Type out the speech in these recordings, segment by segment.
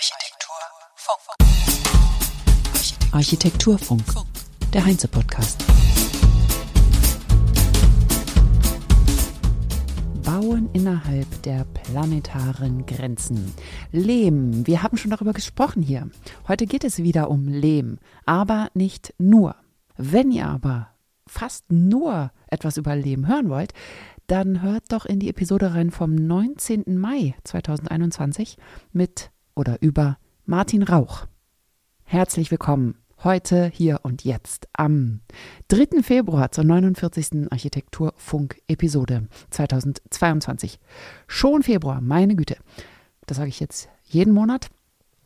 Architekturfunk. Architekturfunk, der Heinze-Podcast. Bauen innerhalb der planetaren Grenzen. Lehm, wir haben schon darüber gesprochen hier. Heute geht es wieder um Lehm, aber nicht nur. Wenn ihr aber fast nur etwas über Lehm hören wollt, dann hört doch in die Episode rein vom 19. Mai 2021 mit oder über Martin Rauch. Herzlich willkommen heute, hier und jetzt am 3. Februar zur 49. Architekturfunk-Episode 2022. Schon Februar, meine Güte. Das sage ich jetzt jeden Monat.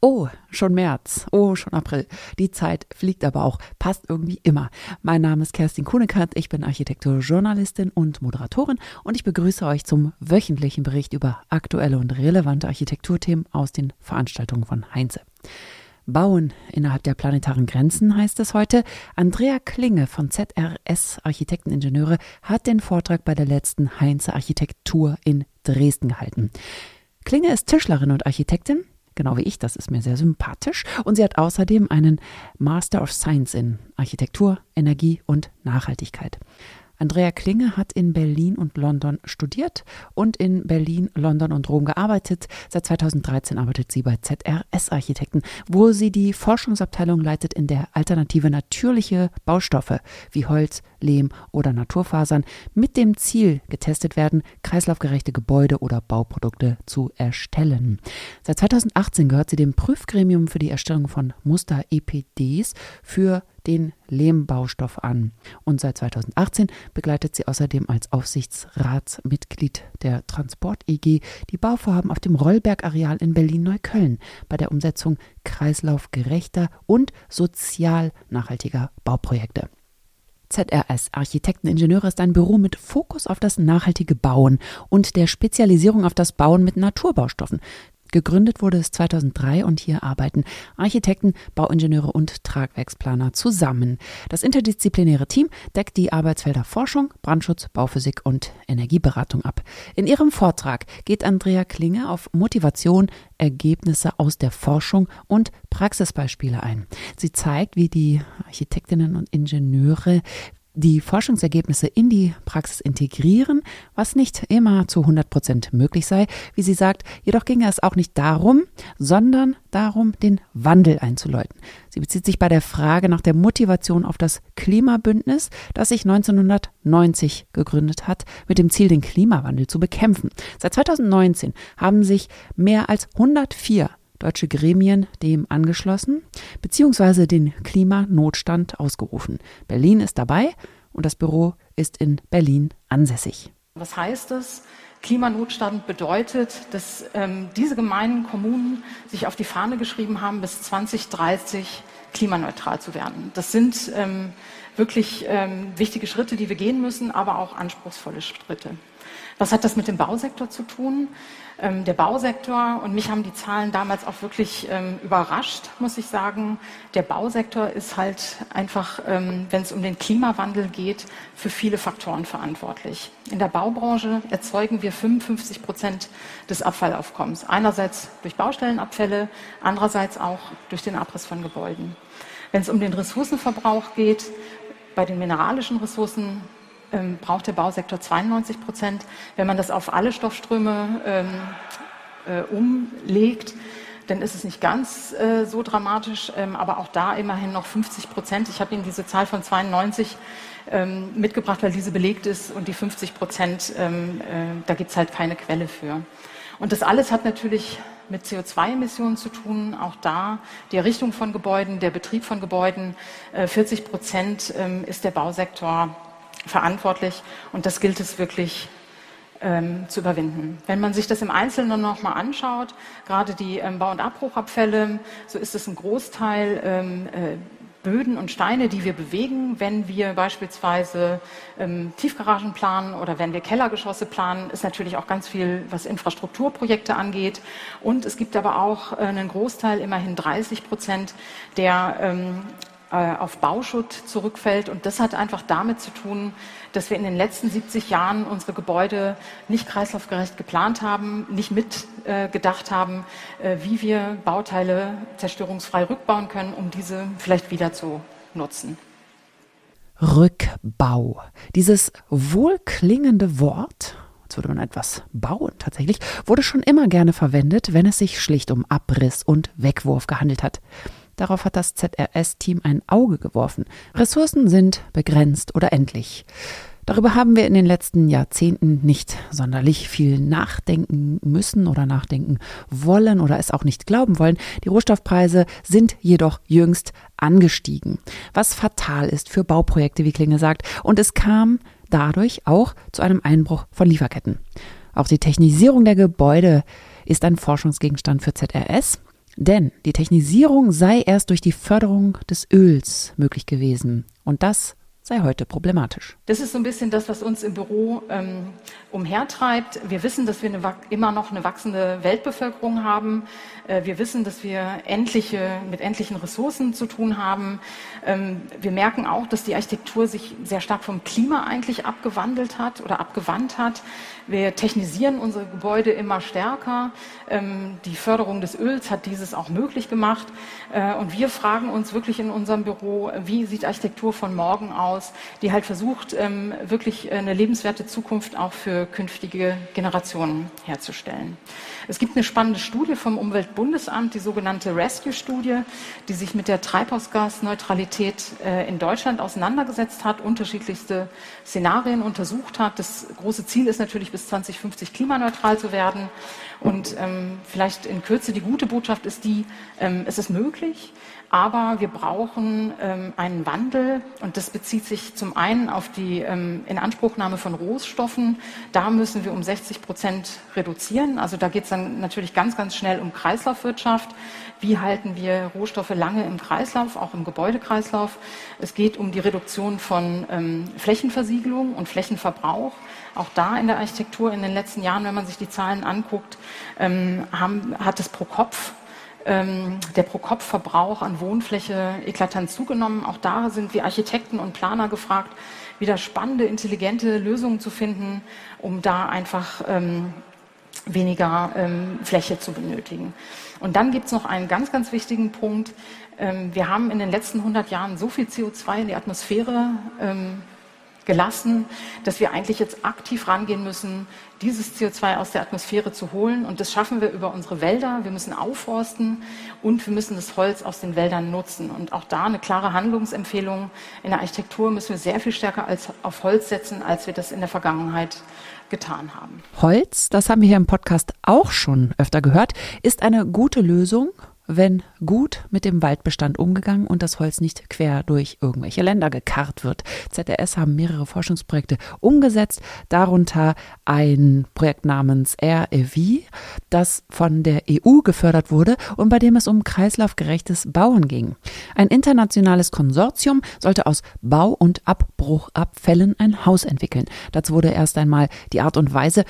Oh, schon März. Oh, schon April. Die Zeit fliegt aber auch, passt irgendwie immer. Mein Name ist Kerstin Kuhnekart, ich bin Architekturjournalistin und Moderatorin und ich begrüße euch zum wöchentlichen Bericht über aktuelle und relevante Architekturthemen aus den Veranstaltungen von Heinze. Bauen innerhalb der planetaren Grenzen heißt es heute. Andrea Klinge von ZRS Architekteningenieure hat den Vortrag bei der letzten Heinze Architektur in Dresden gehalten. Klinge ist Tischlerin und Architektin, genau wie ich, das ist mir sehr sympathisch. Und sie hat außerdem einen Master of Science in Architektur, Energie und Nachhaltigkeit. Andrea Klinge hat in Berlin und London studiert und in Berlin, London und Rom gearbeitet. Seit 2013 arbeitet sie bei ZRS Architekten, wo sie die Forschungsabteilung leitet, in der alternative natürliche Baustoffe wie Holz, Lehm oder Naturfasern mit dem Ziel getestet werden, kreislaufgerechte Gebäude oder Bauprodukte zu erstellen. Seit 2018 gehört sie dem Prüfgremium für die Erstellung von Muster-EPDs für den Lehmbaustoff an. Und seit 2018 begleitet sie außerdem als Aufsichtsratsmitglied der Transport EG die Bauvorhaben auf dem Rollberg-Areal in Berlin-Neukölln bei der Umsetzung kreislaufgerechter und sozial nachhaltiger Bauprojekte. ZRS Architekteningenieure ist ein Büro mit Fokus auf das nachhaltige Bauen und der Spezialisierung auf das Bauen mit Naturbaustoffen. Gegründet wurde es 2003 und hier arbeiten Architekten, Bauingenieure und Tragwerksplaner zusammen. Das interdisziplinäre Team deckt die Arbeitsfelder Forschung, Brandschutz, Bauphysik und Energieberatung ab. In ihrem Vortrag geht Andrea Klinge auf Motivation, Ergebnisse aus der Forschung und Praxisbeispiele ein. Sie zeigt, wie die Architektinnen und Ingenieure die Forschungsergebnisse in die Praxis integrieren, was nicht immer zu 100 Prozent möglich sei, wie sie sagt. Jedoch ginge es auch nicht darum, sondern darum, den Wandel einzuläuten. Sie bezieht sich bei der Frage nach der Motivation auf das Klimabündnis, das sich 1990 gegründet hat, mit dem Ziel, den Klimawandel zu bekämpfen. Seit 2019 haben sich mehr als 104 deutsche Gremien dem angeschlossen bzw. den Klimanotstand ausgerufen. Berlin ist dabei und das Büro ist in Berlin ansässig. Was heißt das? Klimanotstand bedeutet, dass ähm, diese gemeinen Kommunen sich auf die Fahne geschrieben haben, bis 2030 klimaneutral zu werden. Das sind ähm, wirklich ähm, wichtige Schritte, die wir gehen müssen, aber auch anspruchsvolle Schritte. Was hat das mit dem Bausektor zu tun? Ähm, der Bausektor, und mich haben die Zahlen damals auch wirklich ähm, überrascht, muss ich sagen, der Bausektor ist halt einfach, ähm, wenn es um den Klimawandel geht, für viele Faktoren verantwortlich. In der Baubranche erzeugen wir 55 Prozent des Abfallaufkommens. Einerseits durch Baustellenabfälle, andererseits auch durch den Abriss von Gebäuden. Wenn es um den Ressourcenverbrauch geht, bei den mineralischen Ressourcen ähm, braucht der Bausektor 92 Prozent. Wenn man das auf alle Stoffströme ähm, äh, umlegt, dann ist es nicht ganz äh, so dramatisch, ähm, aber auch da immerhin noch 50 Prozent. Ich habe Ihnen diese Zahl von 92 ähm, mitgebracht, weil diese belegt ist und die 50 Prozent, ähm, äh, da gibt es halt keine Quelle für. Und das alles hat natürlich mit CO2-Emissionen zu tun. Auch da die Errichtung von Gebäuden, der Betrieb von Gebäuden. Äh, 40 Prozent ähm, ist der Bausektor verantwortlich und das gilt es wirklich ähm, zu überwinden. Wenn man sich das im Einzelnen noch mal anschaut, gerade die ähm, Bau- und Abbruchabfälle, so ist es ein Großteil ähm, äh, Böden und Steine, die wir bewegen, wenn wir beispielsweise ähm, Tiefgaragen planen oder wenn wir Kellergeschosse planen, ist natürlich auch ganz viel, was Infrastrukturprojekte angeht. Und es gibt aber auch äh, einen Großteil, immerhin 30 Prozent, der ähm, äh, auf Bauschutt zurückfällt. Und das hat einfach damit zu tun, dass wir in den letzten 70 Jahren unsere Gebäude nicht kreislaufgerecht geplant haben, nicht mitgedacht äh, haben, äh, wie wir Bauteile zerstörungsfrei rückbauen können, um diese vielleicht wieder zu nutzen. Rückbau. Dieses wohlklingende Wort als würde man etwas bauen tatsächlich, wurde schon immer gerne verwendet, wenn es sich schlicht um Abriss und Wegwurf gehandelt hat. Darauf hat das ZRS-Team ein Auge geworfen. Ressourcen sind begrenzt oder endlich. Darüber haben wir in den letzten Jahrzehnten nicht sonderlich viel nachdenken müssen oder nachdenken wollen oder es auch nicht glauben wollen. Die Rohstoffpreise sind jedoch jüngst angestiegen, was fatal ist für Bauprojekte, wie Klinge sagt. Und es kam dadurch auch zu einem Einbruch von Lieferketten. Auch die Technisierung der Gebäude ist ein Forschungsgegenstand für ZRS. Denn die Technisierung sei erst durch die Förderung des Öls möglich gewesen. Und das sei heute problematisch. Das ist so ein bisschen das, was uns im Büro ähm, umhertreibt. Wir wissen, dass wir eine, immer noch eine wachsende Weltbevölkerung haben. Äh, wir wissen, dass wir endliche, mit endlichen Ressourcen zu tun haben. Ähm, wir merken auch, dass die Architektur sich sehr stark vom Klima eigentlich abgewandelt hat oder abgewandt hat. Wir technisieren unsere Gebäude immer stärker. Ähm, die Förderung des Öls hat dieses auch möglich gemacht. Äh, und wir fragen uns wirklich in unserem Büro, wie sieht Architektur von morgen aus, die halt versucht, ähm, wirklich eine lebenswerte Zukunft auch für künftige Generationen herzustellen. Es gibt eine spannende Studie vom Umweltbundesamt, die sogenannte Rescue-Studie, die sich mit der Treibhausgasneutralität äh, in Deutschland auseinandergesetzt hat, unterschiedlichste Szenarien untersucht hat. Das große Ziel ist natürlich, bis 2050 klimaneutral zu werden. Und ähm, vielleicht in Kürze die gute Botschaft ist die, ähm, es ist möglich. Aber wir brauchen ähm, einen Wandel und das bezieht sich zum einen auf die ähm, Inanspruchnahme von Rohstoffen. Da müssen wir um 60 Prozent reduzieren. Also da geht es dann natürlich ganz, ganz schnell um Kreislaufwirtschaft. Wie halten wir Rohstoffe lange im Kreislauf, auch im Gebäudekreislauf? Es geht um die Reduktion von ähm, Flächenversiegelung und Flächenverbrauch. Auch da in der Architektur in den letzten Jahren, wenn man sich die Zahlen anguckt, ähm, haben, hat es pro Kopf der Pro-Kopf-Verbrauch an Wohnfläche eklatant zugenommen. Auch da sind wir Architekten und Planer gefragt, wieder spannende, intelligente Lösungen zu finden, um da einfach ähm, weniger ähm, Fläche zu benötigen. Und dann gibt es noch einen ganz, ganz wichtigen Punkt. Ähm, wir haben in den letzten 100 Jahren so viel CO2 in die Atmosphäre ähm, gelassen, dass wir eigentlich jetzt aktiv rangehen müssen, dieses CO2 aus der Atmosphäre zu holen. Und das schaffen wir über unsere Wälder. Wir müssen aufforsten und wir müssen das Holz aus den Wäldern nutzen. Und auch da eine klare Handlungsempfehlung. In der Architektur müssen wir sehr viel stärker als auf Holz setzen, als wir das in der Vergangenheit getan haben. Holz, das haben wir hier im Podcast auch schon öfter gehört, ist eine gute Lösung wenn gut mit dem Waldbestand umgegangen und das Holz nicht quer durch irgendwelche Länder gekarrt wird. ZRS haben mehrere Forschungsprojekte umgesetzt, darunter ein Projekt namens REV, das von der EU gefördert wurde und bei dem es um kreislaufgerechtes Bauen ging. Ein internationales Konsortium sollte aus Bau- und Abbruchabfällen ein Haus entwickeln. Dazu wurde erst einmal die Art und Weise,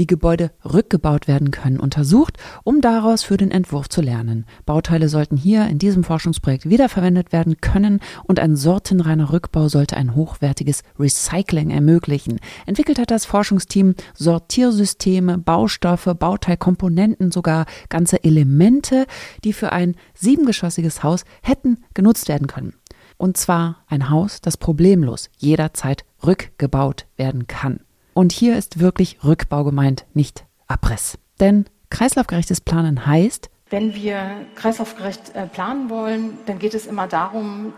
wie Gebäude rückgebaut werden können, untersucht, um daraus für den Entwurf zu lernen. Bauteile sollten hier in diesem Forschungsprojekt wiederverwendet werden können und ein sortenreiner Rückbau sollte ein hochwertiges Recycling ermöglichen. Entwickelt hat das Forschungsteam Sortiersysteme, Baustoffe, Bauteilkomponenten, sogar ganze Elemente, die für ein siebengeschossiges Haus hätten genutzt werden können. Und zwar ein Haus, das problemlos jederzeit rückgebaut werden kann. Und hier ist wirklich Rückbau gemeint, nicht Abriss. Denn kreislaufgerechtes Planen heißt, wenn wir kreislaufgerecht äh, planen wollen, dann geht es immer darum,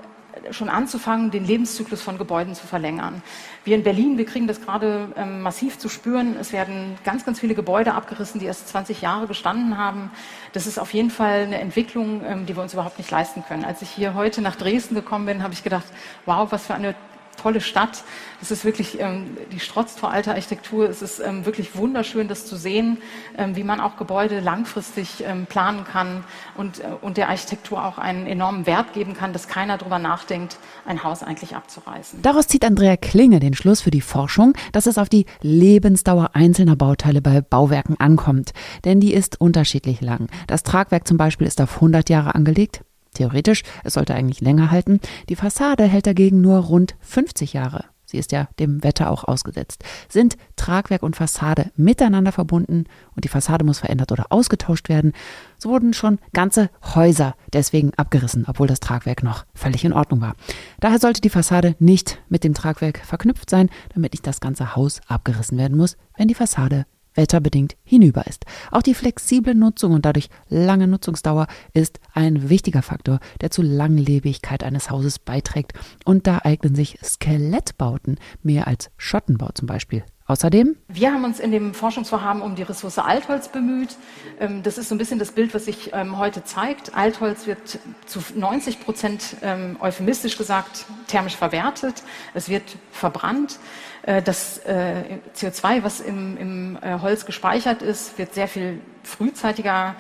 schon anzufangen, den Lebenszyklus von Gebäuden zu verlängern. Wir in Berlin, wir kriegen das gerade ähm, massiv zu spüren. Es werden ganz, ganz viele Gebäude abgerissen, die erst 20 Jahre gestanden haben. Das ist auf jeden Fall eine Entwicklung, ähm, die wir uns überhaupt nicht leisten können. Als ich hier heute nach Dresden gekommen bin, habe ich gedacht, wow, was für eine tolle Stadt. Es ist wirklich, ähm, die strotzt vor alter Architektur. Es ist ähm, wirklich wunderschön, das zu sehen, ähm, wie man auch Gebäude langfristig ähm, planen kann und, äh, und der Architektur auch einen enormen Wert geben kann, dass keiner darüber nachdenkt, ein Haus eigentlich abzureißen. Daraus zieht Andrea Klinge den Schluss für die Forschung, dass es auf die Lebensdauer einzelner Bauteile bei Bauwerken ankommt. Denn die ist unterschiedlich lang. Das Tragwerk zum Beispiel ist auf 100 Jahre angelegt, Theoretisch, es sollte eigentlich länger halten. Die Fassade hält dagegen nur rund 50 Jahre. Sie ist ja dem Wetter auch ausgesetzt. Sind Tragwerk und Fassade miteinander verbunden und die Fassade muss verändert oder ausgetauscht werden, so wurden schon ganze Häuser deswegen abgerissen, obwohl das Tragwerk noch völlig in Ordnung war. Daher sollte die Fassade nicht mit dem Tragwerk verknüpft sein, damit nicht das ganze Haus abgerissen werden muss, wenn die Fassade wetterbedingt hinüber ist. Auch die flexible Nutzung und dadurch lange Nutzungsdauer ist ein wichtiger Faktor, der zur Langlebigkeit eines Hauses beiträgt. Und da eignen sich Skelettbauten mehr als Schottenbau zum Beispiel. Außerdem? Wir haben uns in dem Forschungsvorhaben um die Ressource Altholz bemüht. Ähm, das ist so ein bisschen das Bild, was sich ähm, heute zeigt. Altholz wird zu 90 Prozent ähm, euphemistisch gesagt thermisch verwertet. Es wird verbrannt. Äh, das äh, CO2, was im, im äh, Holz gespeichert ist, wird sehr viel frühzeitiger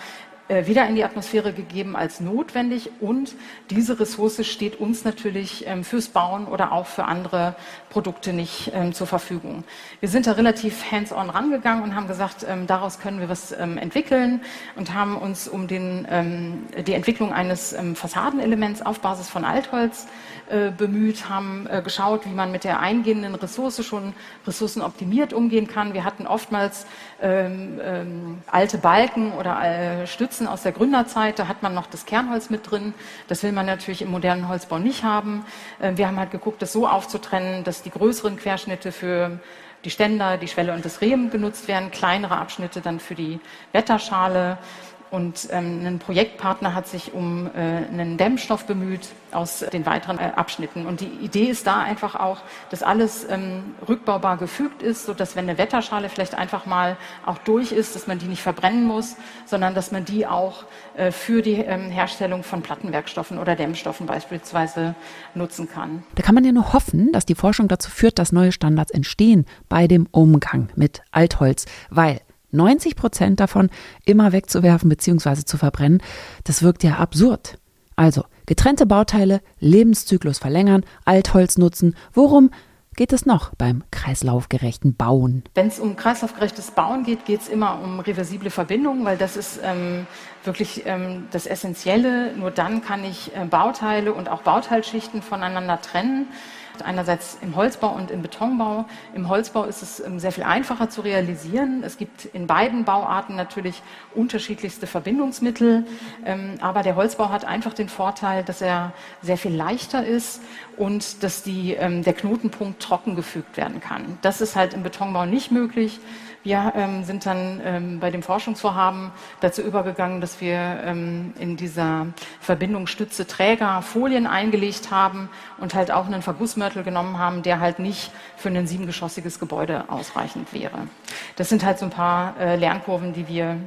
wieder in die Atmosphäre gegeben als notwendig. Und diese Ressource steht uns natürlich ähm, fürs Bauen oder auch für andere Produkte nicht ähm, zur Verfügung. Wir sind da relativ hands-on rangegangen und haben gesagt, ähm, daraus können wir was entwickeln und haben uns um den, die Entwicklung eines Fassadenelements auf Basis von Altholz äh, bemüht, haben äh, geschaut, wie man mit der eingehenden Ressource schon ressourcenoptimiert umgehen kann. Wir hatten oftmals alte Balken oder äh, Stützen aus der Gründerzeit, da hat man noch das Kernholz mit drin. Das will man natürlich im modernen Holzbau nicht haben. Äh, wir haben halt geguckt, das so aufzutrennen, dass die größeren Querschnitte für die Ständer, die Schwelle und das Reben genutzt werden, kleinere Abschnitte dann für die Wetterschale. Und ähm, ein Projektpartner hat sich um äh, einen Dämmstoff bemüht aus den weiteren äh, Abschnitten. Und die Idee ist da einfach auch, dass alles ähm, rückbaubar gefügt ist, sodass wenn eine Wetterschale vielleicht einfach mal auch durch ist, dass man die nicht verbrennen muss, sondern dass man die auch äh, für die ähm, Herstellung von Plattenwerkstoffen oder Dämmstoffen beispielsweise nutzen kann. Da kann man ja nur hoffen, dass die Forschung dazu führt, dass neue Standards entstehen bei dem Umgang mit Altholz, weil 90 Prozent davon immer wegzuwerfen bzw. zu verbrennen, das wirkt ja absurd. Also, getrennte Bauteile, Lebenszyklus verlängern, Altholz nutzen. Worum geht es noch beim kreislaufgerechten Bauen? Wenn es um kreislaufgerechtes Bauen geht, geht es immer um reversible Verbindungen, weil das ist ähm, wirklich ähm, das Essentielle. Nur dann kann ich äh, Bauteile und auch Bauteilschichten voneinander trennen. Einerseits im Holzbau und im Betonbau. Im Holzbau ist es ähm, sehr viel einfacher zu realisieren. Es gibt in beiden Bauarten natürlich unterschiedlichste Verbindungsmittel. Ähm, aber der Holzbau hat einfach den Vorteil, dass er sehr viel leichter ist und dass die, ähm, der Knotenpunkt trocken gefügt werden kann. Das ist halt im Betonbau nicht möglich. Wir ähm, sind dann ähm, bei dem Forschungsvorhaben dazu übergegangen, dass wir ähm, in dieser Verbindung Stütze Träger Folien eingelegt haben und halt auch einen Vergussmörtel genommen haben, der halt nicht für ein siebengeschossiges Gebäude ausreichend wäre. Das sind halt so ein paar äh, Lernkurven, die wir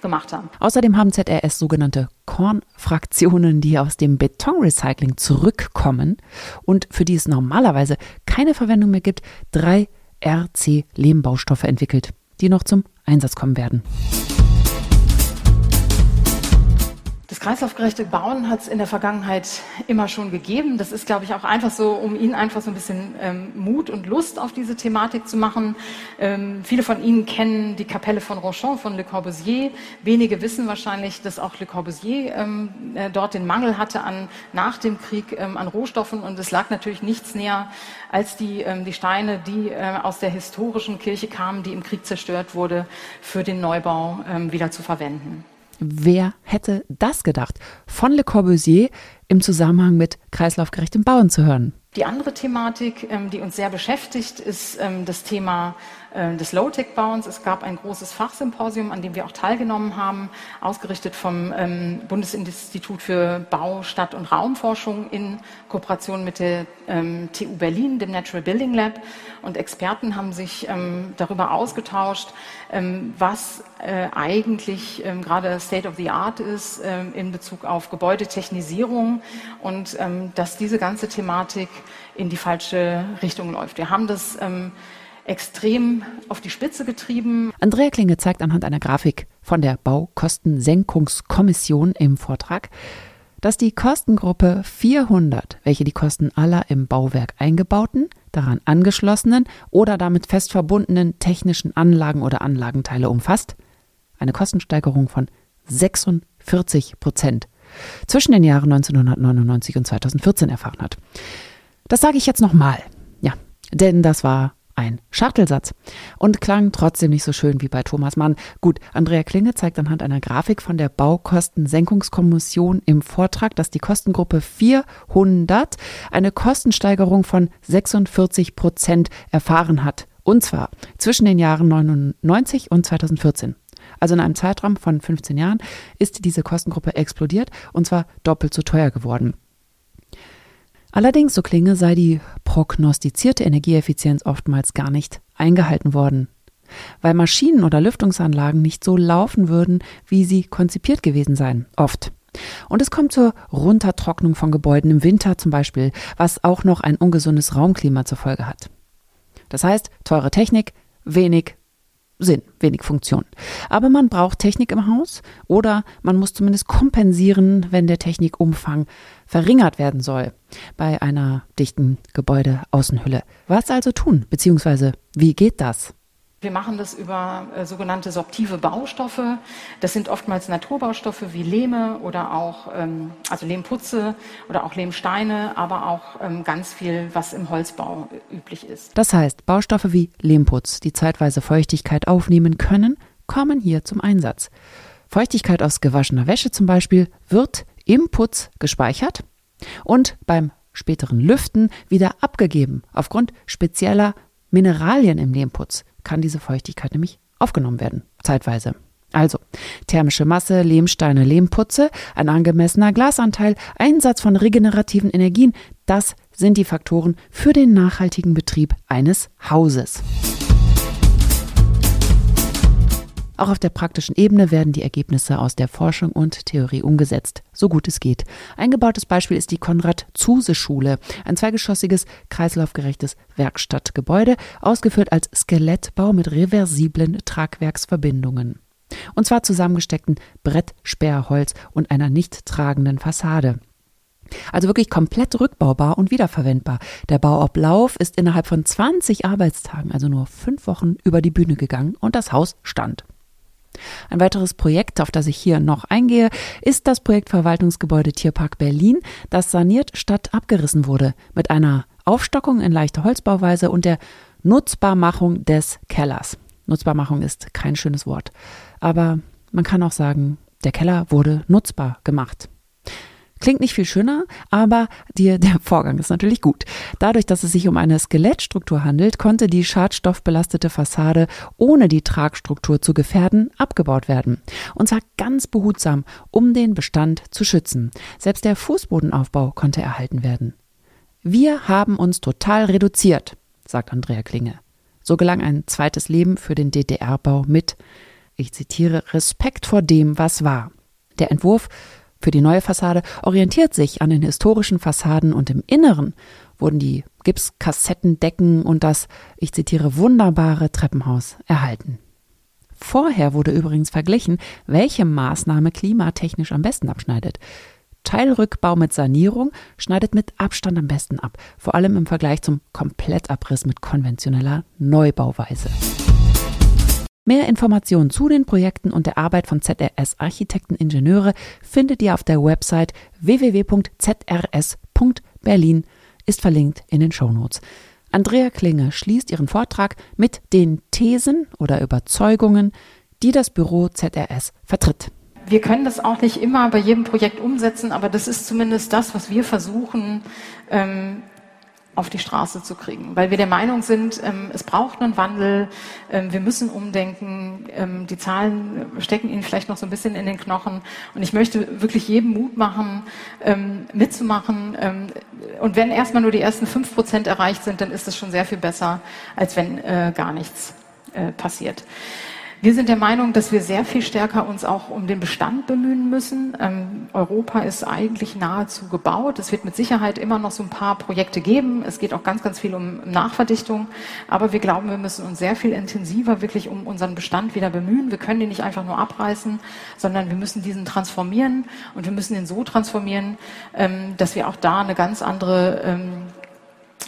gemacht haben. Außerdem haben ZRS sogenannte Kornfraktionen, die aus dem Betonrecycling zurückkommen und für die es normalerweise keine Verwendung mehr gibt, drei RC-Lehmbaustoffe entwickelt, die noch zum Einsatz kommen werden. Das kreislaufgerechte Bauen hat es in der Vergangenheit immer schon gegeben. Das ist, glaube ich, auch einfach so, um Ihnen einfach so ein bisschen ähm, Mut und Lust auf diese Thematik zu machen. Ähm, viele von Ihnen kennen die Kapelle von Rochon von Le Corbusier. Wenige wissen wahrscheinlich, dass auch Le Corbusier ähm, äh, dort den Mangel hatte an nach dem Krieg ähm, an Rohstoffen und es lag natürlich nichts näher als die, ähm, die Steine, die äh, aus der historischen Kirche kamen, die im Krieg zerstört wurde, für den Neubau ähm, wieder zu verwenden. Wer hätte das gedacht? Von Le Corbusier im Zusammenhang mit kreislaufgerechtem Bauen zu hören. Die andere Thematik, ähm, die uns sehr beschäftigt, ist ähm, das Thema des Low-Tech-Bauens. Es gab ein großes Fachsymposium, an dem wir auch teilgenommen haben, ausgerichtet vom ähm, Bundesinstitut für Bau, Stadt- und Raumforschung in Kooperation mit der TU Berlin, dem Natural Building Lab. Und Experten haben sich darüber ausgetauscht, was äh, eigentlich gerade State of the Art ist in Bezug auf Gebäudetechnisierung und dass diese ganze Thematik in die falsche Richtung läuft. Wir haben das extrem auf die Spitze getrieben. Andrea Klinge zeigt anhand einer Grafik von der Baukostensenkungskommission im Vortrag, dass die Kostengruppe 400, welche die Kosten aller im Bauwerk eingebauten, daran angeschlossenen oder damit fest verbundenen technischen Anlagen oder Anlagenteile umfasst, eine Kostensteigerung von 46 Prozent zwischen den Jahren 1999 und 2014 erfahren hat. Das sage ich jetzt nochmal. Ja, denn das war ein Schachtelsatz und klang trotzdem nicht so schön wie bei Thomas Mann. Gut, Andrea Klinge zeigt anhand einer Grafik von der Baukostensenkungskommission im Vortrag, dass die Kostengruppe 400 eine Kostensteigerung von 46 Prozent erfahren hat. Und zwar zwischen den Jahren 99 und 2014. Also in einem Zeitraum von 15 Jahren ist diese Kostengruppe explodiert und zwar doppelt so teuer geworden. Allerdings, so klinge, sei die prognostizierte Energieeffizienz oftmals gar nicht eingehalten worden, weil Maschinen oder Lüftungsanlagen nicht so laufen würden, wie sie konzipiert gewesen seien, oft. Und es kommt zur Runtertrocknung von Gebäuden im Winter zum Beispiel, was auch noch ein ungesundes Raumklima zur Folge hat. Das heißt, teure Technik, wenig Sinn, wenig Funktion. Aber man braucht Technik im Haus oder man muss zumindest kompensieren, wenn der Technikumfang verringert werden soll bei einer dichten Gebäudeaußenhülle. Was also tun, beziehungsweise wie geht das? Wir machen das über äh, sogenannte sorptive Baustoffe. Das sind oftmals Naturbaustoffe wie Lehme oder auch ähm, also Lehmputze oder auch Lehmsteine, aber auch ähm, ganz viel, was im Holzbau üblich ist. Das heißt, Baustoffe wie Lehmputz, die zeitweise Feuchtigkeit aufnehmen können, kommen hier zum Einsatz. Feuchtigkeit aus gewaschener Wäsche zum Beispiel wird im Putz gespeichert und beim späteren Lüften wieder abgegeben aufgrund spezieller Mineralien im Lehmputz kann diese Feuchtigkeit nämlich aufgenommen werden, zeitweise. Also thermische Masse, Lehmsteine, Lehmputze, ein angemessener Glasanteil, Einsatz von regenerativen Energien, das sind die Faktoren für den nachhaltigen Betrieb eines Hauses. Auch auf der praktischen Ebene werden die Ergebnisse aus der Forschung und Theorie umgesetzt, so gut es geht. Ein gebautes Beispiel ist die Konrad-Zuse-Schule, ein zweigeschossiges, kreislaufgerechtes Werkstattgebäude, ausgeführt als Skelettbau mit reversiblen Tragwerksverbindungen. Und zwar zusammengesteckten Brettsperrholz und einer nicht tragenden Fassade. Also wirklich komplett rückbaubar und wiederverwendbar. Der Bauablauf ist innerhalb von 20 Arbeitstagen, also nur fünf Wochen, über die Bühne gegangen und das Haus stand. Ein weiteres Projekt, auf das ich hier noch eingehe, ist das Projekt Verwaltungsgebäude Tierpark Berlin, das saniert statt abgerissen wurde, mit einer Aufstockung in leichter Holzbauweise und der Nutzbarmachung des Kellers. Nutzbarmachung ist kein schönes Wort, aber man kann auch sagen, der Keller wurde nutzbar gemacht. Klingt nicht viel schöner, aber die, der Vorgang ist natürlich gut. Dadurch, dass es sich um eine Skelettstruktur handelt, konnte die schadstoffbelastete Fassade, ohne die Tragstruktur zu gefährden, abgebaut werden. Und zwar ganz behutsam, um den Bestand zu schützen. Selbst der Fußbodenaufbau konnte erhalten werden. Wir haben uns total reduziert, sagt Andrea Klinge. So gelang ein zweites Leben für den DDR-Bau mit, ich zitiere, Respekt vor dem, was war. Der Entwurf für die neue Fassade orientiert sich an den historischen Fassaden und im Inneren wurden die Gipskassettendecken und das, ich zitiere, wunderbare Treppenhaus erhalten. Vorher wurde übrigens verglichen, welche Maßnahme klimatechnisch am besten abschneidet. Teilrückbau mit Sanierung schneidet mit Abstand am besten ab, vor allem im Vergleich zum Komplettabriss mit konventioneller Neubauweise. Mehr Informationen zu den Projekten und der Arbeit von ZRS Architekten Ingenieure findet ihr auf der Website www.zrs.berlin, ist verlinkt in den Shownotes. Andrea Klinge schließt ihren Vortrag mit den Thesen oder Überzeugungen, die das Büro ZRS vertritt. Wir können das auch nicht immer bei jedem Projekt umsetzen, aber das ist zumindest das, was wir versuchen, ähm, auf die Straße zu kriegen, weil wir der Meinung sind, ähm, es braucht einen Wandel, ähm, wir müssen umdenken, ähm, die Zahlen stecken Ihnen vielleicht noch so ein bisschen in den Knochen. Und ich möchte wirklich jedem Mut machen, mitzumachen. Und wenn erstmal nur die ersten fünf Prozent erreicht sind, dann ist es schon sehr viel besser, als wenn äh, gar nichts äh, passiert. Wir sind der Meinung, dass wir sehr viel stärker uns auch um den Bestand bemühen müssen. Ähm, Europa ist eigentlich nahezu gebaut. Es wird mit Sicherheit immer noch so ein paar Projekte geben. Es geht auch ganz, ganz viel um Nachverdichtung. Aber wir glauben, wir müssen uns sehr viel intensiver wirklich um unseren Bestand wieder bemühen. Wir können ihn nicht einfach nur abreißen, sondern wir müssen diesen transformieren und wir müssen ihn so transformieren, ähm, dass wir auch da eine ganz andere ähm,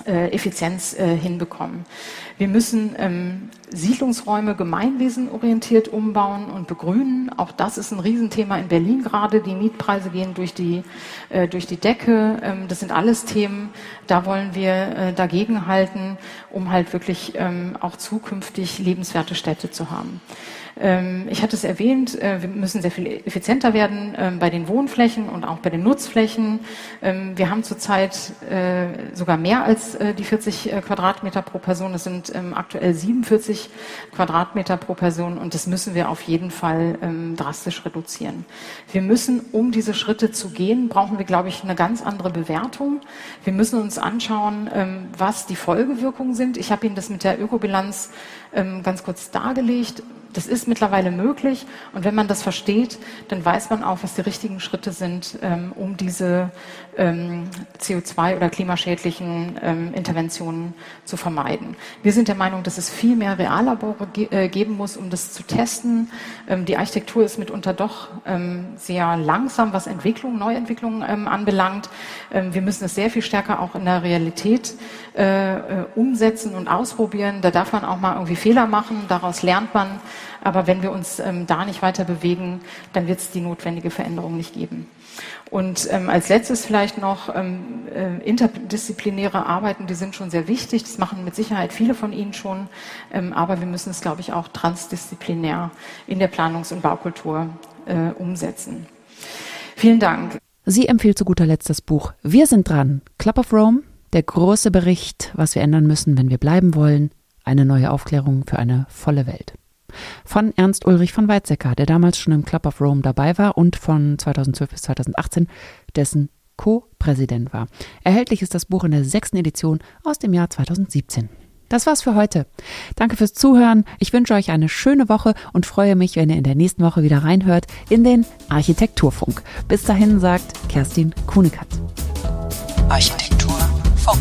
äh, Effizienz äh, hinbekommen. Wir müssen ähm, Siedlungsräume gemeinwesenorientiert umbauen und begrünen. Auch das ist ein Riesenthema in Berlin gerade. Die Mietpreise gehen durch die, äh, durch die Decke. Ähm, das sind alles Themen, da wollen wir äh, dagegenhalten, um halt wirklich ähm, auch zukünftig lebenswerte Städte zu haben. Ähm, ich hatte es erwähnt, äh, wir müssen sehr viel effizienter werden ähm, bei den Wohnflächen und auch bei den Nutzflächen. Ähm, wir haben zurzeit äh, sogar mehr als äh, die 40 Quadratmeter pro Person. Das sind aktuell 47 Quadratmeter pro Person und das müssen wir auf jeden Fall drastisch reduzieren. Wir müssen, um diese Schritte zu gehen, brauchen wir, glaube ich, eine ganz andere Bewertung. Wir müssen uns anschauen, was die Folgewirkungen sind. Ich habe Ihnen das mit der Ökobilanz ganz kurz dargelegt das ist mittlerweile möglich und wenn man das versteht, dann weiß man auch, was die richtigen Schritte sind, ähm, um diese ähm, CO2 oder klimaschädlichen ähm, Interventionen zu vermeiden. Wir sind der Meinung, dass es viel mehr Reallabore äh, geben muss, um das zu testen. Die Architektur ist mitunter doch sehr langsam, was Entwicklung, Neuentwicklung anbelangt. wir müssen es sehr viel stärker auch in der Realität äh, äh, umsetzen und ausprobieren. Da darf man auch mal irgendwie Fehler machen, daraus lernt man. Aber wenn wir uns ähm, da nicht weiter bewegen, dann wird es die notwendige Veränderung nicht geben. Und ähm, als letztes vielleicht noch ähm, äh, interdisziplinäre Arbeiten, die sind schon sehr wichtig. Das machen mit Sicherheit viele von Ihnen schon. Ähm, aber wir müssen es, glaube ich, auch transdisziplinär in der Planungs- und Baukultur äh, umsetzen. Vielen Dank. Sie empfiehlt zu guter Letzt das Buch Wir sind dran, Club of Rome, der große Bericht, was wir ändern müssen, wenn wir bleiben wollen, eine neue Aufklärung für eine volle Welt von Ernst Ulrich von Weizsäcker, der damals schon im Club of Rome dabei war und von 2012 bis 2018 dessen Co-Präsident war. Erhältlich ist das Buch in der sechsten Edition aus dem Jahr 2017. Das war's für heute. Danke fürs Zuhören. Ich wünsche euch eine schöne Woche und freue mich, wenn ihr in der nächsten Woche wieder reinhört in den Architekturfunk. Bis dahin sagt Kerstin Kuhnekatz. Architekturfunk.